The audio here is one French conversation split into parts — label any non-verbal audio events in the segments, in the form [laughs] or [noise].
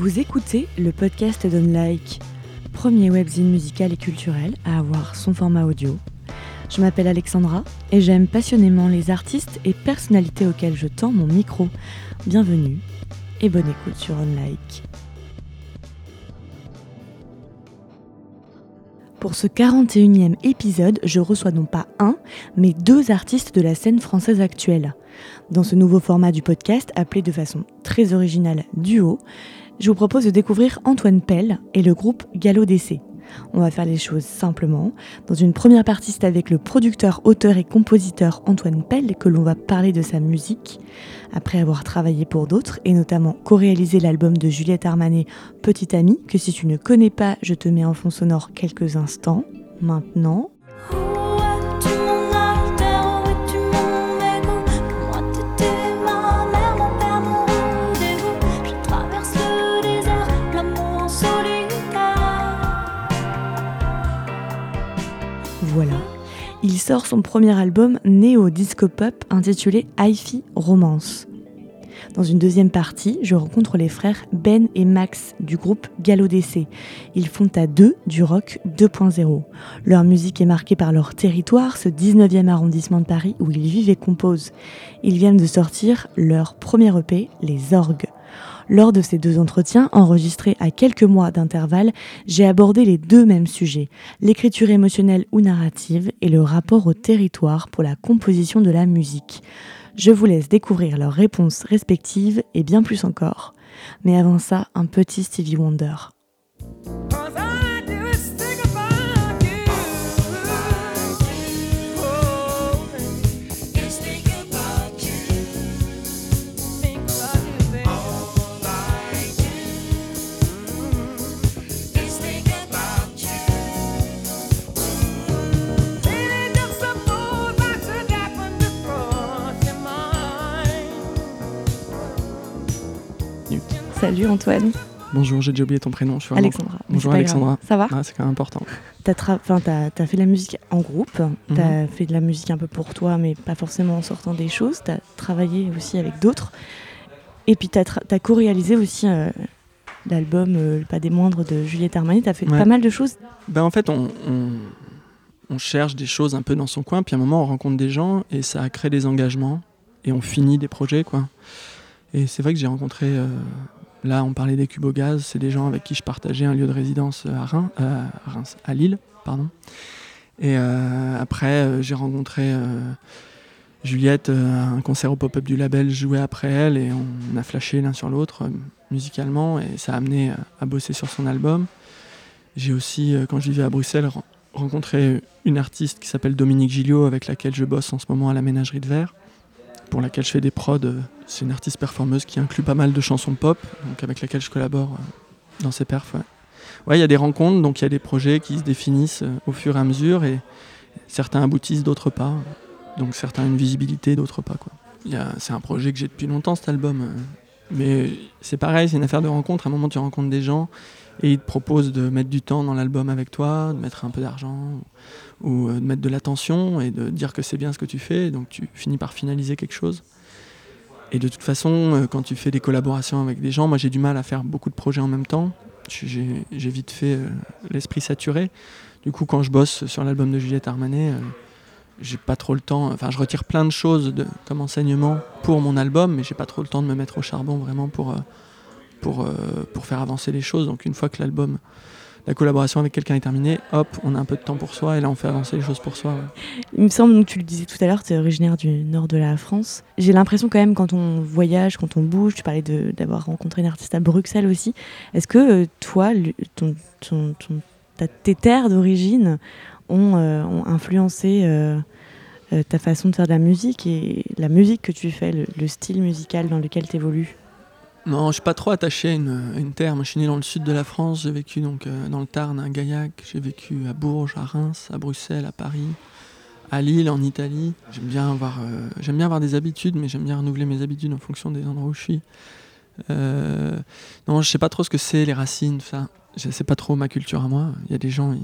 Vous écoutez le podcast d'Unlike, premier webzine musical et culturel à avoir son format audio. Je m'appelle Alexandra et j'aime passionnément les artistes et personnalités auxquels je tends mon micro. Bienvenue et bonne écoute sur Unlike. Pour ce 41e épisode, je reçois non pas un, mais deux artistes de la scène française actuelle. Dans ce nouveau format du podcast, appelé de façon très originale Duo, je vous propose de découvrir Antoine Pell et le groupe Gallo DC. On va faire les choses simplement. Dans une première partie, c'est avec le producteur, auteur et compositeur Antoine Pell que l'on va parler de sa musique. Après avoir travaillé pour d'autres et notamment co-réalisé l'album de Juliette Armanet Petite Amie, que si tu ne connais pas, je te mets en fond sonore quelques instants. Maintenant, sort son premier album néo-disco-pop intitulé Hi-Fi Romance. Dans une deuxième partie, je rencontre les frères Ben et Max du groupe Gallo DC. Ils font à deux du rock 2.0. Leur musique est marquée par leur territoire, ce 19e arrondissement de Paris où ils vivent et composent. Ils viennent de sortir leur premier EP, Les Orgues. Lors de ces deux entretiens, enregistrés à quelques mois d'intervalle, j'ai abordé les deux mêmes sujets, l'écriture émotionnelle ou narrative et le rapport au territoire pour la composition de la musique. Je vous laisse découvrir leurs réponses respectives et bien plus encore. Mais avant ça, un petit Stevie Wonder. Salut Antoine. Bonjour, j'ai déjà oublié ton prénom. Je suis Alexandra. Bonjour Alexandra. Ça va ah, C'est quand même important. Tu as, as, fait de la musique en groupe, tu as mhm. fait de la musique un peu pour toi, mais pas forcément en sortant des choses. Tu as travaillé aussi avec d'autres. Et puis tu as, co-réalisé aussi euh, l'album euh, Pas des moindres de Juliette Armanet. Tu as fait pas mal de choses. Ben, en fait, on, on, cherche des choses un peu dans son coin, puis à un moment, on rencontre des gens et ça a créé des engagements et on finit des projets. quoi. Et c'est vrai que j'ai rencontré. Euh, Là, on parlait des cubes au gaz, c'est des gens avec qui je partageais un lieu de résidence à, euh, Reims, à, Lille. Pardon. Et euh, après, euh, j'ai rencontré Juliette, un concert au pop-up du label, joué après elle, et on a flashé l'un sur l'autre musicalement, et ça a amené à bosser sur son album. J'ai aussi, quand je vivais à Bruxelles, rencontré une artiste qui s'appelle Dominique Gilliot, avec laquelle je bosse en ce moment à la ménagerie de verre pour laquelle je fais des prods. C'est une artiste performeuse qui inclut pas mal de chansons pop, donc avec laquelle je collabore euh, dans ses perfs. Ouais, il y a des rencontres, donc il y a des projets qui se définissent euh, au fur et à mesure, et certains aboutissent, d'autres pas. Donc certains ont une visibilité, d'autres pas. C'est un projet que j'ai depuis longtemps, cet album. Mais c'est pareil, c'est une affaire de rencontre. À un moment, tu rencontres des gens et ils te proposent de mettre du temps dans l'album avec toi, de mettre un peu d'argent ou euh, de mettre de l'attention et de dire que c'est bien ce que tu fais. Donc tu finis par finaliser quelque chose. Et de toute façon, euh, quand tu fais des collaborations avec des gens, moi j'ai du mal à faire beaucoup de projets en même temps. J'ai vite fait euh, l'esprit saturé. Du coup, quand je bosse sur l'album de Juliette Armanet, j'ai pas trop le temps. Enfin, je retire plein de choses comme enseignement pour mon album, mais j'ai pas trop le temps de me mettre au charbon vraiment pour, pour, pour faire avancer les choses. Donc, une fois que l'album la collaboration avec quelqu'un est terminée, hop, on a un peu de temps pour soi et là on fait avancer les choses pour soi. Il me semble, donc tu le disais tout à l'heure, tu es originaire du nord de la France. J'ai l'impression quand même quand on voyage, quand on bouge, tu parlais d'avoir rencontré une artiste à Bruxelles aussi. Est-ce que euh, toi, ton, tes terres d'origine ont, euh, influencé euh, ta façon de faire de la musique et la musique que tu fais, le style musical dans lequel tu évolues non, je suis pas trop attaché à une, terre. Moi, je suis né dans le sud de la France. J'ai vécu donc euh, dans le Tarn, à Gaillac. J'ai vécu à Bourges, à Reims, à Bruxelles, à Paris, à Lille, en Italie. J'aime bien avoir, euh, j'aime bien avoir des habitudes, mais j'aime bien renouveler mes habitudes en fonction des endroits où je suis. Euh, non, je sais pas trop ce que c'est les racines. Ça, c'est pas trop ma culture à moi. Il y a des gens,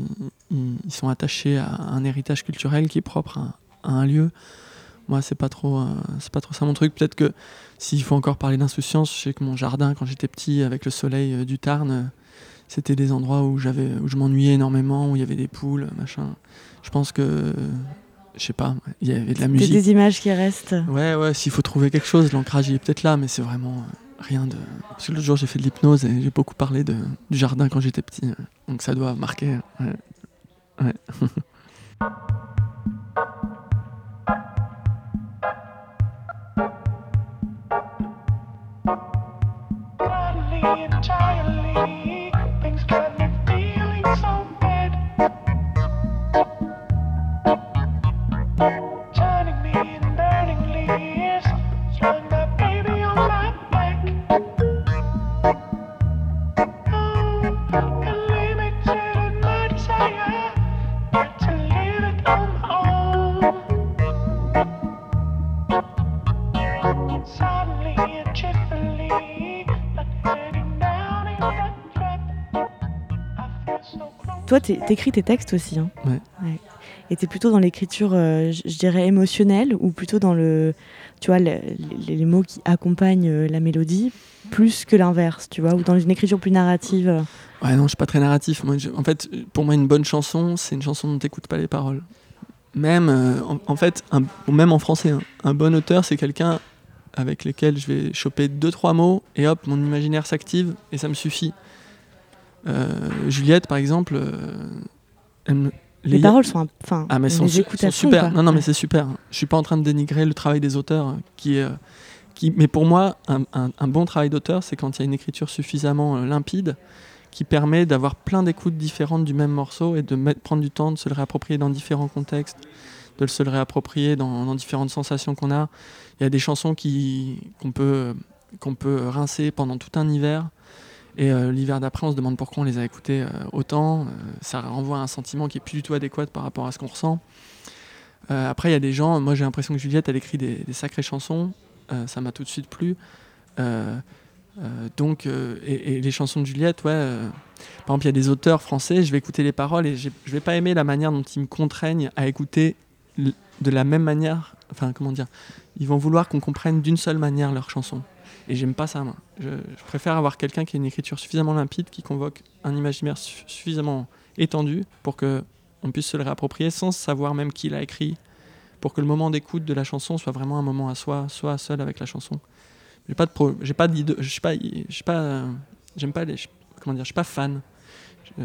ils, sont attachés à un héritage culturel qui est propre à, un lieu. Moi, c'est pas trop, c'est pas trop ça mon truc. Peut-être que s'il faut encore parler d'insouciance, je sais que mon jardin, quand j'étais petit, avec le soleil du Tarn, c'était des endroits où j'avais, où je m'ennuyais énormément, où il y avait des poules, machin. Je pense que je sais pas, il y avait de la musique. des images qui restent. Ouais, ouais, s'il faut trouver quelque chose, l'ancrage il est peut-être là, mais c'est vraiment rien de. Parce que l'autre jour j'ai fait de l'hypnose et j'ai beaucoup parlé de, du jardin quand j'étais petit, donc ça doit marquer. Ouais. ouais. [laughs] entirely. Toi, t'écris tes textes aussi. Hein ouais. ouais. Et t'es plutôt dans l'écriture, euh, je dirais, émotionnelle ou plutôt dans le, tu vois, les, mots qui accompagnent euh, la mélodie, plus que l'inverse, tu vois, ou dans une écriture plus narrative euh. Ouais, non, je suis pas très narratif. Moi, en fait, pour moi, une bonne chanson, c'est une chanson dont t'écoutes pas les paroles. Même, en, fait, même en français, hein, un bon auteur, c'est quelqu'un avec lequel je vais choper deux trois mots et hop, mon imaginaire s'active et ça me suffit. Juliette, par exemple, elle les, paroles sont, enfin, ah, mais sont, super. non, non, mais c'est super. Je suis pas en train de dénigrer le travail des auteurs, hein, qui est, qui, mais pour moi, un, bon travail d'auteur, c'est quand il y a une écriture suffisamment euh, limpide, qui permet d'avoir plein d'écoutes différentes du même morceau et de mettre, prendre du temps de se le réapproprier dans différents contextes, de se le réapproprier dans, différentes sensations qu'on a. Il y a des chansons qu'on peut qu'on peut rincer pendant tout un hiver et euh, l'hiver d'après, on se demande pourquoi on les a écoutés euh, autant. Euh, ça renvoie à un sentiment qui est plus du tout adéquat par rapport à ce qu'on ressent. après, il y a des gens, moi j'ai l'impression que Juliette, elle écrit des, sacrées chansons. ça m'a tout de suite plu. donc, et, les chansons de Juliette, ouais. par exemple, il y a des auteurs français, je vais écouter les paroles et je vais pas aimer la manière dont ils me contraignent à écouter de la même manière. Enfin, comment dire Ils vont vouloir qu'on comprenne d'une seule manière leurs chansons. Et j'aime pas ça, moi. Je, préfère avoir quelqu'un qui a une écriture suffisamment limpide, qui convoque un imaginaire suffisamment étendu pour que on puisse se le réapproprier sans savoir même qui l'a écrit, pour que le moment d'écoute de la chanson soit vraiment un moment à soi, soit seul avec la chanson. J'ai pas de j'ai pas je suis pas, je pas, j'aime pas les, comment dire, je suis pas fan. Je,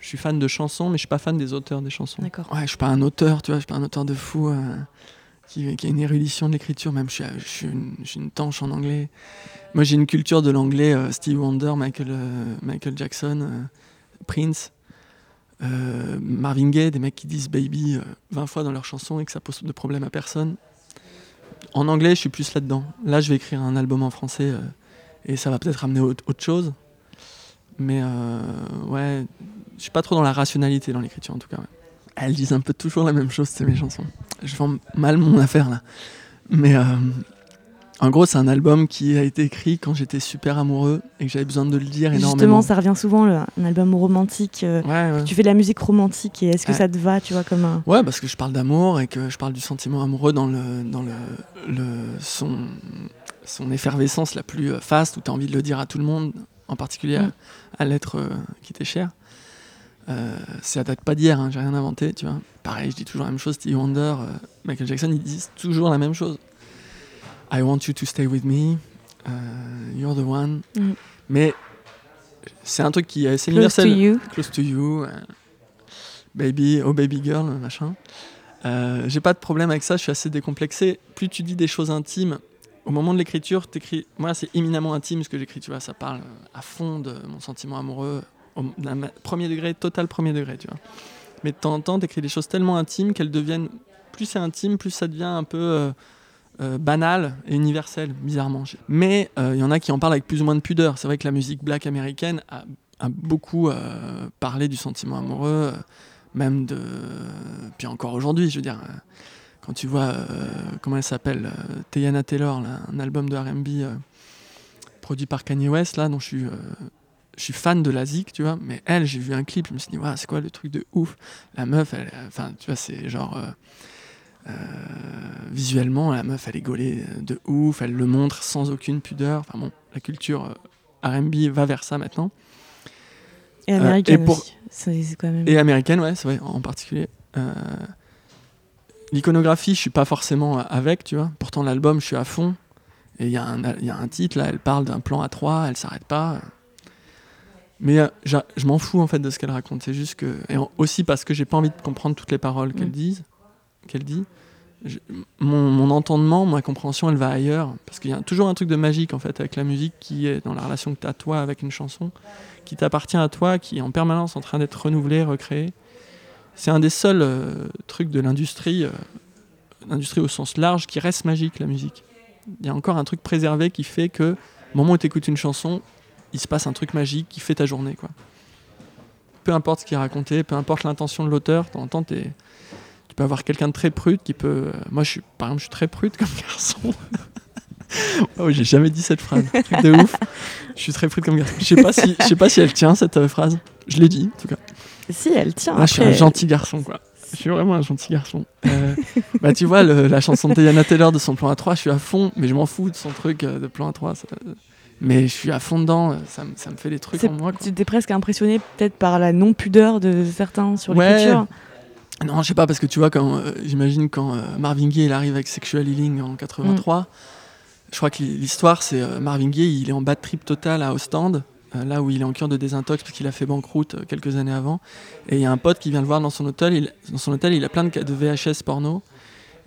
je, suis fan de chansons, mais je suis pas fan des auteurs des chansons. D'accord. Ouais, je suis pas un auteur, tu vois, je suis pas un auteur de fou. Euh qui, a une érudition de l'écriture, même je suis, une, tanche en anglais. Moi j'ai une culture de l'anglais, euh, Steve Wonder, Michael, euh, Michael Jackson, euh, Prince, Marvin Gaye, des mecs qui disent baby 20 fois dans leur chanson et que ça pose de problème à personne. En anglais, je suis plus là-dedans. Là, je vais écrire un album en français et ça va peut-être amener autre, chose. Mais ouais, je suis pas trop dans la rationalité dans l'écriture en tout cas elles disent un peu toujours la même chose, c'est mes chansons. Je vends mal mon affaire là. Mais euh, en gros, c'est un album qui a été écrit quand j'étais super amoureux et que j'avais besoin de le dire énormément. Justement, ça revient souvent, un album romantique. Euh, tu fais de la musique romantique et est-ce que ça te va, tu vois, comme un... Ouais, parce que je parle d'amour et que je parle du sentiment amoureux dans, le, dans le, le son, son effervescence la plus euh, faste où tu as envie de le dire à tout le monde, en particulier mm. à, l'être qui t'est cher. Euh, ça date pas d'hier, hein, j'ai rien inventé, tu vois. Pareil, je dis toujours la même chose, Stevie Wonder, euh, Michael Jackson, ils disent toujours la même chose. I want you to stay with me, uh, you're the one. Mm. Mais c'est un truc qui est assez Close universel. To you. Close to you. Euh, baby, oh baby girl, machin. j'ai pas de problème avec ça, je suis assez décomplexé. Plus tu dis des choses intimes, au moment de l'écriture, t'écris. Moi, c'est éminemment intime ce que j'écris, tu vois. Ça parle à fond de mon sentiment amoureux, premier degré, total premier degré, tu vois. Mais de temps en temps, t'écris des choses tellement intimes qu'elles deviennent, plus c'est intime, plus ça devient un peu euh, euh, banal et universel, bizarrement. Mais il euh, y en a qui en parlent avec plus ou moins de pudeur. C'est vrai que la musique black américaine a, beaucoup parlé du sentiment amoureux, même de. Puis encore aujourd'hui, je veux dire, quand tu vois, comment elle s'appelle, Tayana Taylor, un album de RB produit par Kanye West, là, dont je suis je suis fan de la zik, tu vois, mais elle, j'ai vu un clip, je me suis dit, c'est quoi le truc de ouf? La meuf, elle, enfin, tu vois, c'est genre. Euh, visuellement, la meuf, elle est gaulée de ouf, elle le montre sans aucune pudeur. Enfin bon, la culture RB va vers ça maintenant. Et américaine aussi. quand même... Et américaine, ouais, c'est vrai, en particulier. L'iconographie, je suis pas forcément avec, tu vois. Pourtant, l'album, je suis à fond. Et il y, y, a un titre, là, elle parle d'un plan à trois, elle s'arrête pas. Mais euh, je m'en fous en fait de ce qu'elle raconte. C'est juste que. Et aussi parce que j'ai pas envie de comprendre toutes les paroles qu'elle mm. qu'elle dit. mon, mon, entendement, ma compréhension, elle va ailleurs. Parce qu'il y a toujours un truc de magique en fait avec la musique qui est dans la relation que tu as toi avec une chanson, qui t'appartient à toi, qui est en permanence en train d'être renouvelée, recréée. C'est un des seuls euh, trucs de l'industrie, euh, l'industrie au sens large, qui reste magique, la musique. Il y a encore un truc préservé qui fait que, au moment où tu écoutes une chanson, il se passe un truc magique qui fait ta journée. Quoi. Peu importe ce qui est raconté, peu importe l'intention de l'auteur, de tu peux avoir quelqu'un de très prude qui peut. Euh, moi, je suis, par exemple, je suis très prude comme [laughs] garçon. oh, j'ai jamais dit cette phrase. Truc de ouf. Je suis très prude comme garçon. Je sais pas si, je sais pas si elle tient cette euh, phrase. Je l'ai dit, en tout cas. Si, elle tient. Je suis un gentil garçon, quoi. Je suis vraiment un gentil garçon. Euh, bah, tu vois, la chanson de Diana Taylor de son plan A3, je suis à fond, mais je m'en fous de son truc de plan A3. Ça, mais je suis à fond dedans, ça, ça me fait des trucs en moi. Tu étais presque impressionné peut-être par la non-pudeur de certains sur l'écriture Non, je sais pas, parce que tu vois, quand euh, j'imagine quand euh, Marvin Gaye il arrive avec Sexual Healing en 83, mm. je crois que l'histoire c'est euh, Marvin Gaye, il est en bad trip total à Ostende, là où il est en cure de désintox parce qu'il a fait banqueroute quelques années avant, et il y a un pote qui vient le voir dans son hôtel, il, dans son hôtel il a plein de, de VHS porno,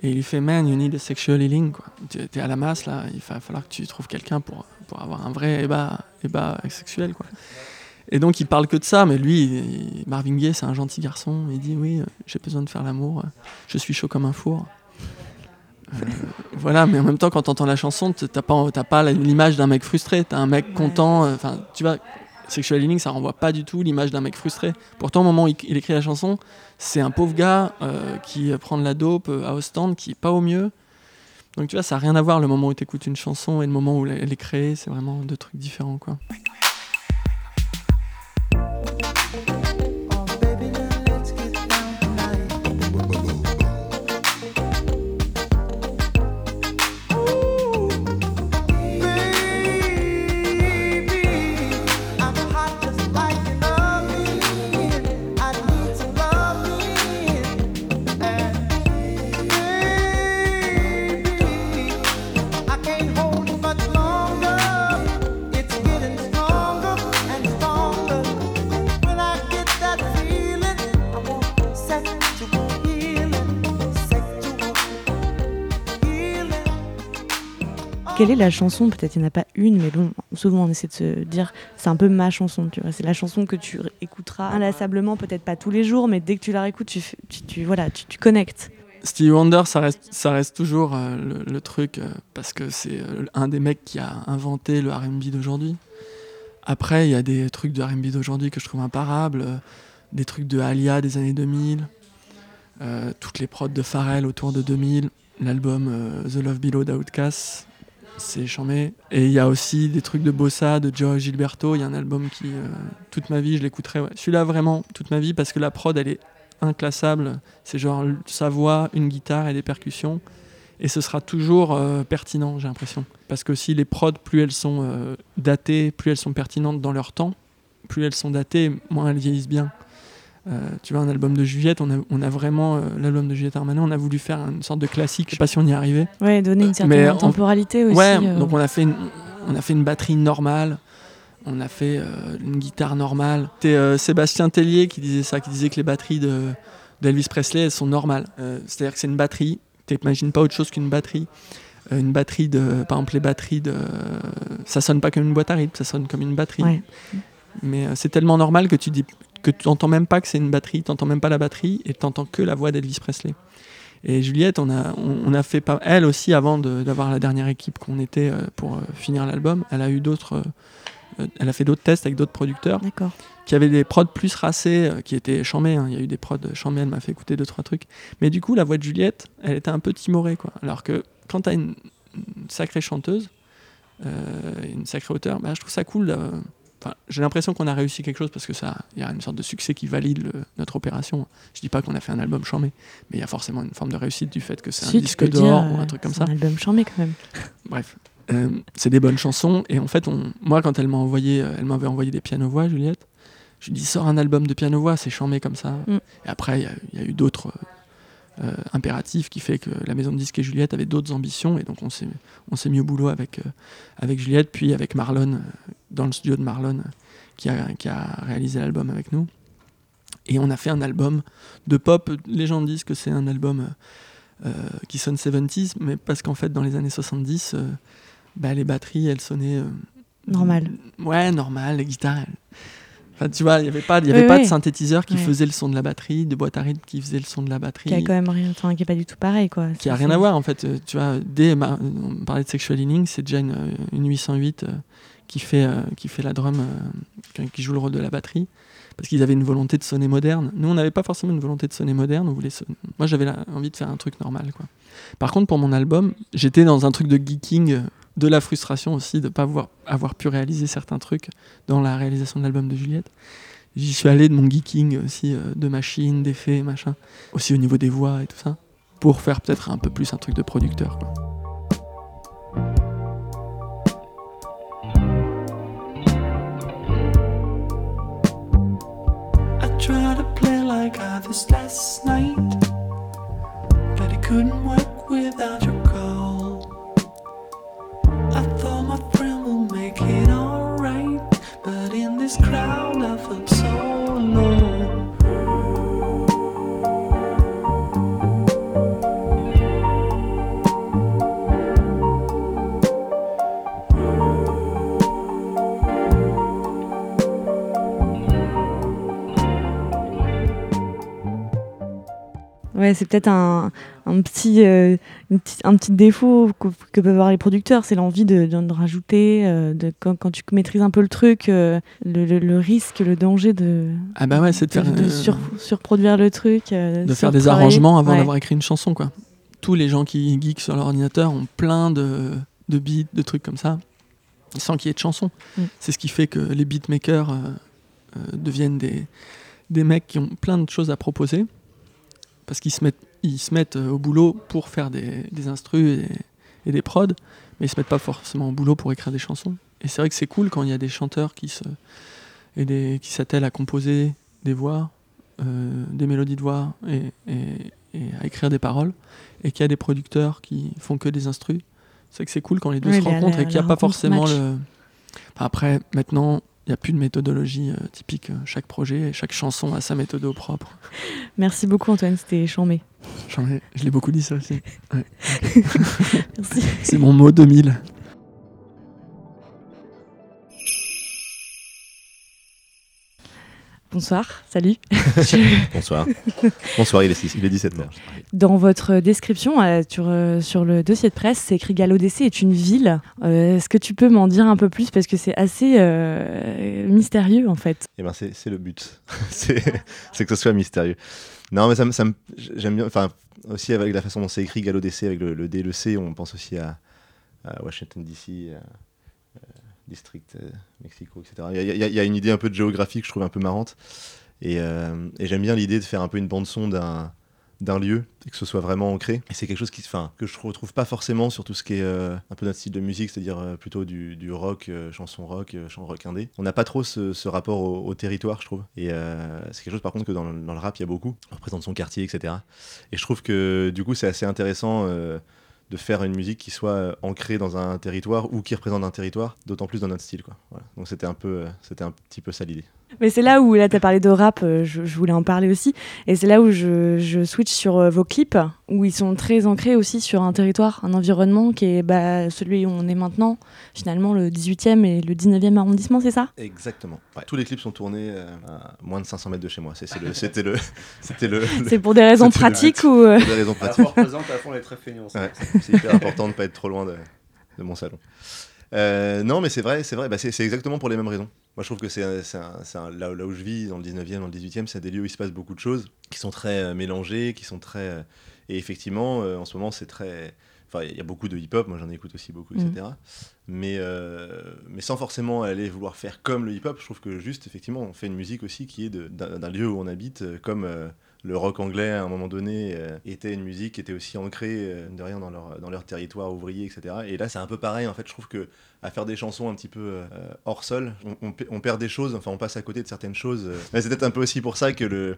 et il lui fait Man, you need a sexual healing. Tu es à la masse là, il va falloir que tu trouves quelqu'un pour, pour avoir un vrai ébat, ébat sexuel. Quoi. Et donc il parle que de ça, mais lui, Marvin Gaye, c'est un gentil garçon. Il dit Oui, euh, j'ai besoin de faire l'amour, je suis chaud comme un four. Euh, voilà, mais en même temps, quand tu entends la chanson, t'as pas, pas l'image d'un mec frustré, t'as un mec content. Euh, enfin, tu vois, Sexual Healing, ça renvoie pas du tout l'image d'un mec frustré. Pourtant, au moment où il, écrit la chanson, c'est un pauvre gars euh, qui prend de la dope euh, à Ostende, qui est pas au mieux. Donc tu vois, ça n'a rien à voir le moment où tu écoutes une chanson et le moment où elle est créée, c'est vraiment deux trucs différents. quoi. Quelle est la chanson Peut-être il n'y en a pas une, mais bon, souvent on essaie de se dire c'est un peu ma chanson. C'est la chanson que tu écouteras inlassablement, peut-être pas tous les jours, mais dès que tu la réécoutes, tu, tu, voilà, tu, connectes. Stevie Wonder, ça reste, ça toujours euh, le, truc, euh, parce que c'est euh, un des mecs qui a inventé le RB d'aujourd'hui. Après, il y a des trucs de RB d'aujourd'hui que je trouve imparables, des trucs de Alia des années 2000, toutes les prods de Pharrell autour de 2000, l'album The Love Below d'Outkast, c'est charmé. Et il y a aussi des trucs de bossa, de Joe Gilberto. Il y a un album qui, euh, toute ma vie, je l'écouterai. Celui-là, vraiment, toute ma vie, parce que la prod, elle est inclassable. C'est genre sa voix, une guitare et des percussions. Et ce sera toujours euh, pertinent, j'ai l'impression. Parce que si les prods, plus elles sont euh, datées, plus elles sont pertinentes dans leur temps, plus elles sont datées, moins elles vieillissent bien. Euh, tu vois, un album de Juliette, on a, on a vraiment, euh, l'album de Juliette Armanet, on a voulu faire une sorte de classique. Je sais pas si on y arrivait. Ouais, donner une certaine temporalité aussi. Ouais, euh. donc on a, fait une, on a fait une batterie normale, on a fait une guitare normale. C'était Sébastien Tellier qui disait ça, qui disait que les batteries de, d'Elvis Presley, elles sont normales. C'est-à-dire que c'est une batterie, tu n'imagines pas autre chose qu'une batterie. une batterie de. Par exemple, les batteries de. Ça sonne pas comme une boîte à rythme, ça sonne comme une batterie. Mais c'est tellement normal que tu dis que tu n'entends même pas que c'est une batterie, tu n'entends même pas la batterie et tu n'entends que la voix d'Elvis Presley. Et Juliette, on a, on, a fait pas, elle aussi, avant d'avoir la dernière équipe qu'on était euh, pour euh, finir l'album, elle a eu d'autres, euh, elle a fait d'autres tests avec d'autres producteurs qui avaient des prods plus racés, qui étaient chambés. Hein. Il y a eu des prods chambés, elle m'a fait écouter deux trois trucs. Mais du coup, la voix de Juliette, elle était un peu timorée, quoi. Alors que quand tu as une, sacrée chanteuse, une sacrée auteur, bah, je trouve ça cool Enfin, j'ai l'impression qu'on a réussi quelque chose parce que ça, il y a une sorte de succès qui valide notre opération. Je dis pas qu'on a fait un album chambé, mais il y a forcément une forme de réussite du fait que c'est un disque d'or ou un truc comme ça. Un album chambé quand même. [laughs] Bref, euh, c'est des bonnes chansons et en fait, on, moi quand elle m'a envoyé, euh, elle m'avait envoyé des piano voix, Juliette. Je lui dis sors un album de piano voix, c'est chambé comme ça. Mm. Et après, il y, a eu d'autres euh, impératifs qui fait que la maison de disques et Juliette avaient d'autres ambitions et donc on s'est on s'est mis au boulot avec avec Juliette puis avec Marlon dans le studio de Marlon qui a, qui a réalisé l'album avec nous. Et on a fait un album de pop. Les gens disent que c'est un album euh, qui sonne 70s, mais parce qu'en fait, dans les années 70, euh, bah, les batteries, elles sonnaient. Euh, normal. Ouais, normal, les guitares. Enfin, tu vois, il n'y avait pas, y avait pas de synthétiseur qui faisait le son de la batterie, de boîte à rythme qui faisait le son de la batterie. Qui a quand même rien, enfin, qui est pas du tout pareil, quoi. Qui a rien à voir, en fait. Tu vois, dès, on parlait de Sexual Healing, c'est déjà une, une 808 qui fait, euh, qui fait la drum, euh, qui joue le rôle de la batterie, parce qu'ils avaient une volonté de sonner moderne. Nous, on n'avait pas forcément une volonté de sonner moderne. On voulait Moi, j'avais envie de faire un truc normal. Quoi. Par contre, pour mon album, j'étais dans un truc de geeking, de la frustration aussi de ne pas avoir, avoir pu réaliser certains trucs dans la réalisation de l'album de Juliette. J'y suis allé de mon geeking aussi, euh, de machines, d'effets, machin. Aussi au niveau des voix et tout ça. Pour faire peut-être un peu plus un truc de producteur. Couldn't work without crown of a Ouais, c'est peut-être un, un, petit, euh, un petit défaut que, peuvent avoir les producteurs, c'est l'envie de, de, rajouter, euh, de, quand, quand, tu maîtrises un peu le truc, euh, le, le, risque, le danger de, ah bah ouais, de, faire, de surproduire le truc. de faire des arrangements avant d'avoir écrit une chanson. quoi. Tous les gens qui geek sur leur ordinateur ont plein de, de beats, de trucs comme ça, sans qu'il y ait de chansons. Mm. C'est ce qui fait que les beatmakers deviennent des, des mecs qui ont plein de choses à proposer parce qu'ils se mettent, ils se mettent euh, au boulot pour faire des, des instrus et, des prods, mais ils se mettent pas forcément au boulot pour écrire des chansons. Et c'est vrai que c'est cool quand il y a des chanteurs qui se et des, qui s'attellent à composer des voix, euh, des mélodies de voix et, et, à écrire des paroles, et qu'il y a des producteurs qui font que des instrus. C'est que c'est cool quand les deux se rencontrent et qu'il n'y a pas forcément le. après, maintenant, n'y a plus de méthodologie euh, typique. Chaque projet, chaque chanson a sa méthode au propre. [laughs] Merci beaucoup Antoine, c'était chambé. Chambé, je l'ai beaucoup dit ça aussi. [laughs] Merci. C'est mon mot 2000. Bonsoir, salut. [laughs] Bonsoir. Bonsoir, il est, il est 17h. Dans votre description euh, sur, euh, sur, le dossier de presse, c'est écrit Galodécé est une ville. Euh, est-ce que tu peux m'en dire un peu plus Parce que c'est assez mystérieux en fait. Eh ben c'est le but. [laughs] c'est que ce soit mystérieux. Non, mais ça, ça j'aime bien. Enfin, aussi avec la façon dont c'est écrit Galodécé, avec le, le D, le C, on pense aussi à, à Washington DC district euh, Mexico, etc. Il y, a une idée un peu de géographique que je trouve un peu marrante. Euh, et, j'aime bien l'idée de faire un peu une bande-son d'un d'un lieu et que ce soit vraiment ancré. Et c'est quelque chose qui, enfin, que je retrouve pas forcément sur tout ce qui est euh, un peu notre style de musique, c'est-à-dire plutôt du, rock, chanson rock, chanson rock indé. On n'a pas trop ce, rapport au, territoire, je trouve. Et c'est quelque chose par contre que dans dans le, rap, il y a beaucoup. On représente son quartier, etc. Et je trouve que du coup, c'est assez intéressant de faire une musique qui soit euh, ancrée dans un territoire ou qui représente un territoire, d'autant plus dans notre style. Quoi. Donc euh, c'était un petit peu ça l'idée. Mais c'est là où, là, tu as parlé de rap, euh, je, voulais en parler aussi. Et c'est là où je, je switch sur euh, vos clips, où ils sont très ancrés aussi sur un territoire, un environnement qui est bah, celui où on est maintenant, finalement, le 18e et le 19e arrondissement, c'est ça? Exactement. Tous les clips sont tournés euh, à moins de 500 mètres de chez moi. [laughs] C'était le. C'était le, c'est pour des raisons pratiques ou. Pour des raisons pratiques. représente à fond les très feignants. c'est hyper important de ne pas être trop loin de, de mon salon. non, mais c'est vrai, c'est vrai. Bah, c'est exactement pour les mêmes raisons. Moi, je trouve que c'est là, là, où je vis, dans le 19e, dans le 18e, c'est des lieux où il se passe beaucoup de choses, qui sont très euh, mélangées, qui sont très. Euh, Et effectivement, en ce moment, c'est très. Enfin, il y a beaucoup de hip-hop, moi j'en écoute aussi beaucoup, etc. Mm. Mais, mais sans forcément aller vouloir faire comme le hip-hop, je trouve que juste, effectivement, on fait une musique aussi qui est d'un lieu où on habite, comme le rock anglais à un moment donné euh, était une musique qui était aussi ancrée euh, de rien dans leur, dans leur territoire ouvrier, etc. Et là, c'est un peu pareil. En fait, je trouve que à faire des chansons un petit peu euh, hors sol, on, on, perd des choses. Enfin, on passe à côté de certaines choses. Mais c'est peut-être un peu aussi pour ça que le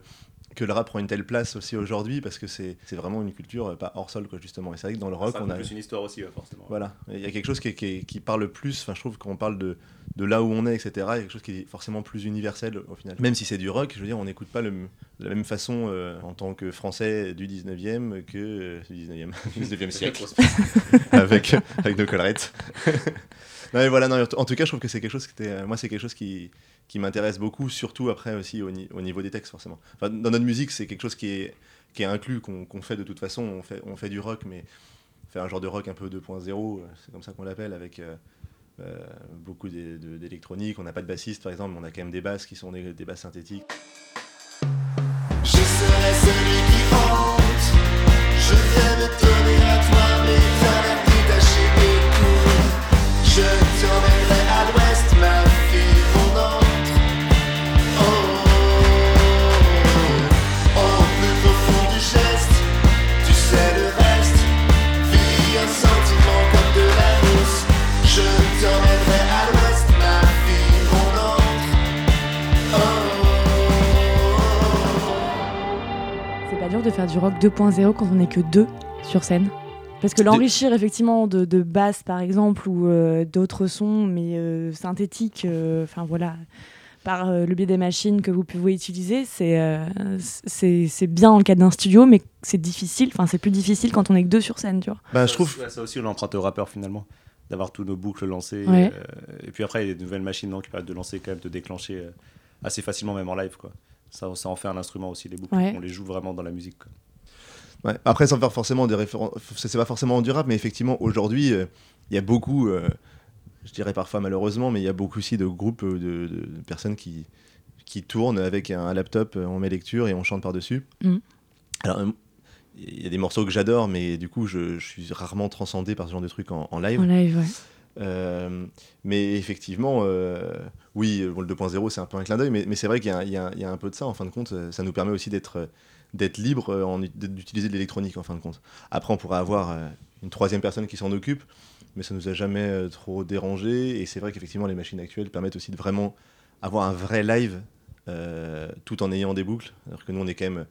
que le rap prend une telle place aussi aujourd'hui parce que c'est vraiment une culture euh, pas hors sol quoi justement. Et c'est vrai que dans le rock on a plus une histoire aussi forcément. Voilà. Il y a quelque chose qui, qui, qui parle plus enfin je trouve qu'on parle de, de là où on est etc il y a quelque chose qui est forcément plus universel au final. Même si c'est du rock je veux dire on n'écoute pas le, de la même façon euh, en tant que français du 19e que euh, du 19e, 19e [laughs] siècle. [laughs] Avec avec nos collerettes non mais voilà non, en tout cas je trouve que c'est quelque chose qui était moi c'est quelque chose qui m'intéresse beaucoup, surtout après aussi au, niveau des textes forcément. Dans notre musique, c'est quelque chose qui est, inclus, qu'on fait de toute façon. On fait, du rock, mais fait un genre de rock un peu 2.0, c'est comme ça qu'on l'appelle, avec euh, euh, beaucoup d'électronique. On n'a pas de bassiste par exemple, mais on a quand même des basses qui sont des, basses synthétiques. Je serai rock 2.0 quand on n'est que deux sur scène parce que l'enrichir effectivement de, de basse par exemple ou euh, d'autres sons mais euh, synthétiques, euh, enfin voilà, par le biais des machines que vous pouvez utiliser, c'est c'est bien dans le cadre d'un studio, mais c'est difficile, enfin c'est plus difficile quand on est que deux sur scène, tu vois. Bah, je trouve ça aussi on l'emprunte au rappeur finalement d'avoir tous nos boucles lancées et, puis après il y a des nouvelles machines qui permettent de lancer quand même de déclencher assez facilement même en live quoi ça, ça en fait un instrument aussi, les boucles. On les joue vraiment dans la musique. Ouais. Après, sans faire forcément des références, c'est pas forcément du rap, mais effectivement, aujourd'hui, euh, il y a beaucoup, euh, je dirais parfois malheureusement, mais il y a beaucoup aussi de groupes euh, de, personnes qui, qui tournent avec un laptop, on met lecture et on chante par-dessus. Mm. Alors, il y a des morceaux que j'adore, mais du coup, je, suis rarement transcendé par ce genre de trucs en, en live. En live, ouais. Mais effectivement, oui, le 2.0, c'est un peu un clin d'œil, mais, mais c'est vrai qu'il y, y, a un peu de ça, en fin de compte. Ça nous permet aussi d'être d'être libre d'utiliser de l'électronique, en fin de compte. Après, on pourrait avoir euh, une troisième personne qui s'en occupe, mais ça nous a jamais trop dérangé. Et c'est vrai qu'effectivement, les machines actuelles permettent aussi de vraiment avoir un vrai live tout en ayant des boucles. Alors que nous, on est quand même,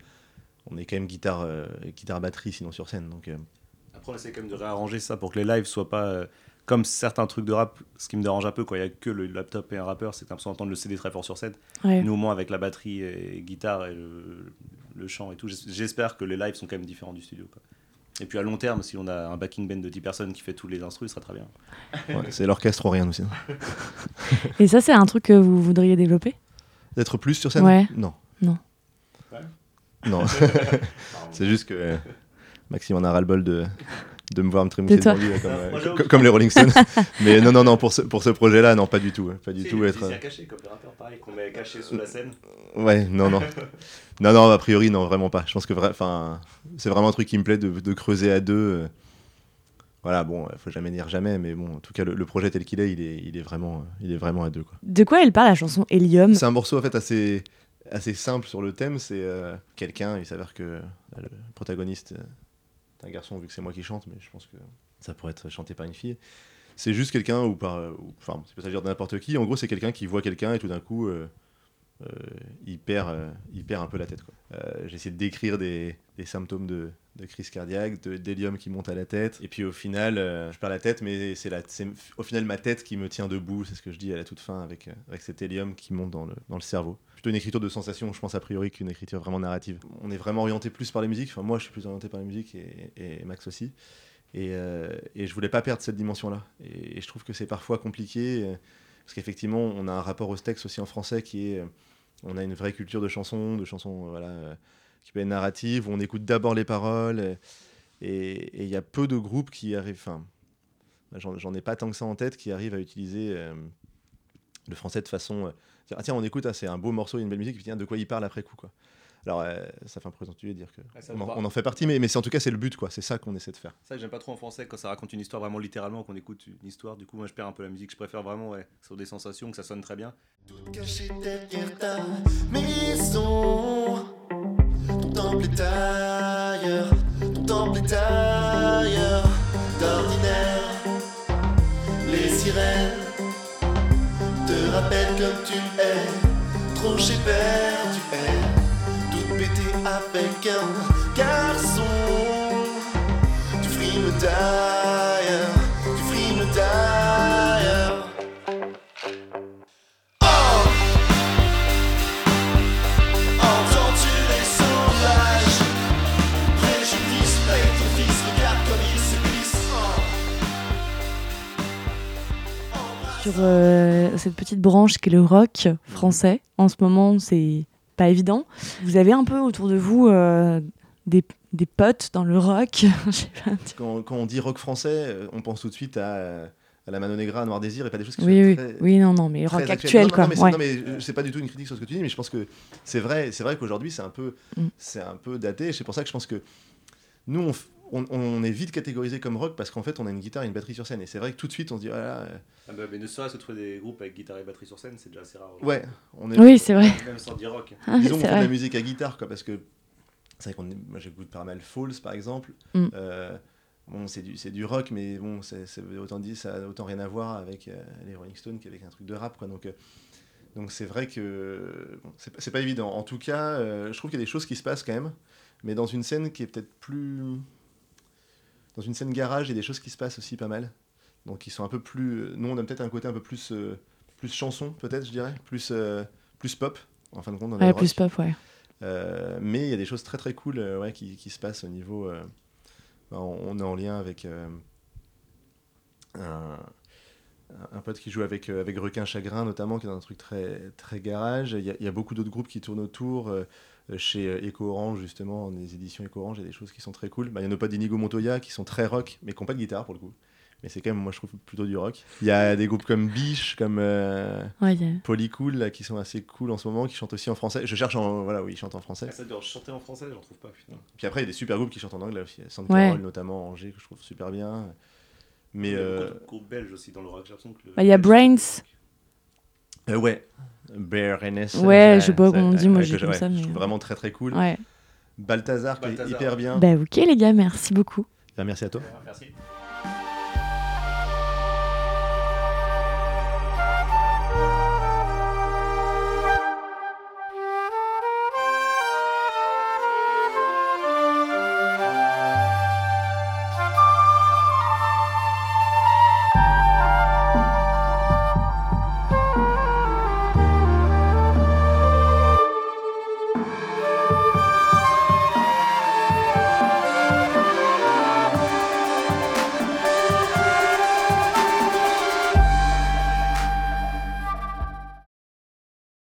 on est quand même guitare, guitare batterie, sinon sur scène. Donc, Après, on essaie quand même de réarranger ça pour que les lives soient pas comme certains trucs de rap, ce qui me dérange un peu quand il n'y a que le laptop et un rappeur, c'est que l'impression d'entendre le CD très fort sur scène. Nous, au moins, avec la batterie et guitare et le, chant et tout, j'espère que les lives sont quand même différents du studio. Et puis à long terme, si on a un backing band de 10 personnes qui fait tous les instruments, ça sera très bien. c'est l'orchestre ou rien aussi. et ça, c'est un truc que vous voudriez développer? D'être plus sur scène? Ouais. Non. Non. Non. [laughs] [laughs] c'est juste que Maxime en a ras-le-bol de, de me voir me trémousser devant lui comme, euh, comme, les Rolling Stones. [laughs] [laughs] Mais non, non, non, pour ce, pour ce projet-là, non, pas du tout. Pas du tout être. caché comme les rappeurs, pareil, qu'on met caché sous la scène. Ouais, non, non. [laughs] non, non, a priori, non, vraiment pas. Je pense que enfin, c'est vraiment un truc qui me plaît de, de creuser à deux. Euh. Voilà, bon, il faut jamais dire jamais, mais bon, en tout cas, le, projet tel qu'il est, il est, il est vraiment, il est vraiment à deux. Quoi. De quoi elle parle la chanson Helium? C'est un morceau en fait assez, assez simple sur le thème. C'est euh, quelqu'un, il s'avère que le protagoniste un garçon vu que c'est moi qui chante, mais je pense que ça pourrait être chanté par une fille. C'est juste quelqu'un ou par, enfin, c'est pas ça dire n'importe qui. En gros, c'est quelqu'un qui voit quelqu'un et tout d'un coup, euh, euh, il perd, euh, il perd un peu la tête. J'ai essayé de décrire des symptômes de, de, crise cardiaque, d'hélium qui monte à la tête, et puis au final, je perds la tête, mais c'est au final ma tête qui me tient debout. C'est ce que je dis à la toute fin avec, avec cet hélium qui monte dans le, dans le cerveau plutôt une écriture de sensation, je pense a priori, qu'une écriture vraiment narrative. On est vraiment orienté plus par les musiques. Enfin, moi, je suis plus orienté par la musique et, Max aussi. Et, euh, et, je voulais pas perdre cette dimension-là. Et, je trouve que c'est parfois compliqué euh, parce qu'effectivement, on a un rapport au texte aussi en français qui est, euh, on a une vraie culture de chansons, de chansons voilà, qui peut être narrative, où on écoute d'abord les paroles. Et il y a peu de groupes qui arrivent. Enfin, j'en ai pas tant que ça en tête qui arrivent à utiliser le français de façon ah, tiens, on écoute, ah, c'est un beau morceau, une belle musique, puis tiens, de quoi il parle après coup, quoi. Alors, euh, ça fait un peu de dire que on, en, fait partie, mais, mais en tout cas, c'est le but, quoi. C'est ça qu'on essaie de faire. C'est ça que j'aime pas trop en français quand ça raconte une histoire vraiment littéralement, qu'on écoute une histoire. Du coup, moi, je perds un peu la musique. Je préfère vraiment, ouais, sur des sensations, que ça sonne très bien. Tout caché derrière ta maison, temple est ailleurs, ton temple est ailleurs, d'ordinaire. Les sirènes te rappellent comme tu es, trop chez père, tu es avec un garçon. Tu frimes d'ailleurs, Sur euh, cette petite branche qu'est le rock français, en ce moment, c'est pas évident. Vous avez un peu autour de vous euh, des, des, potes dans le rock [laughs] quand, quand, on dit rock français, euh, on pense tout de suite à, à la Mano Negra, à Noir Désir, et pas des choses qui oui, sont oui. très, oui, non, non, mais rock actuel, quoi. Non, mais, non, mais c'est pas du tout une critique sur ce que tu dis, mais je pense que c'est vrai, c'est vrai qu'aujourd'hui, c'est un peu, mm. c'est un peu daté. C'est pour ça que je pense que nous, on, on, est vite catégorisé comme rock parce qu'en fait, on a une guitare et une batterie sur scène. Et c'est vrai que tout de suite, on se dit, voilà. Euh, ah bah, mais ne serait-ce trouver des groupes avec guitare et batterie sur scène, c'est déjà assez rare. Ouais, on est. Oui, c'est vrai. Même sans dire rock. Ah, Disons qu'on fait de la musique à guitare, quoi, parce que c'est vrai qu'on moi j'écoute pas mal Falls par exemple. Mm. Euh, bon, c'est du, du rock, mais bon, c'est, autant dit, ça a autant rien à voir avec euh, les Rolling Stones qu'avec un truc de rap, quoi. Donc. donc c'est vrai que bon, c'est, pas évident. En tout cas, je trouve qu'il y a des choses qui se passent quand même, mais dans une scène qui est peut-être plus dans une scène garage, il y a des choses qui se passent aussi pas mal. Donc ils sont un peu plus. Nous, on a peut-être un côté un peu plus, euh, plus chanson, peut-être, je dirais, plus, euh, plus pop, en fin de compte. Dans ouais, plus pop, ouais. Euh, mais il y a des choses très très cool ouais, qui, qui, se passent au niveau. Ben, on est en lien avec un, un, pote qui joue avec, avec Requin Chagrin, notamment, qui est dans un truc très, très garage. Il y, a, il y a beaucoup d'autres groupes qui tournent autour. Euh, chez euh, Eco Orange, justement, les éditions Eco Orange, il y a des choses qui sont très cool. Bah, il y a nos potes d'Inigo Montoya qui sont très rock, mais qui n'ont pas de guitare pour le coup. Mais c'est quand même, moi je trouve, plutôt du rock. Il y a des groupes comme Biche, comme euh, Polycool, là, qui sont assez cool en ce moment, qui chantent aussi en français. Je cherche en. Voilà, oui, ils chantent en français. Ah, ça doit chanter en français, j'en trouve pas, putain. Puis après, il y a des super groupes qui chantent en anglais aussi. Sand ouais. notamment, Angers, que je trouve super bien. Mais. Il y a euh... beaucoup de groupes belges aussi dans le rock. Bah, il y a Brains. Euh, ouais, Bear NS. Ouais, je sais pas comment on dit, moi j'ai comme ça. Mais... Vraiment très très cool. Ouais. Balthazar, qui est hyper bien. Bah ok les gars, merci beaucoup. Bah, merci à toi. Merci.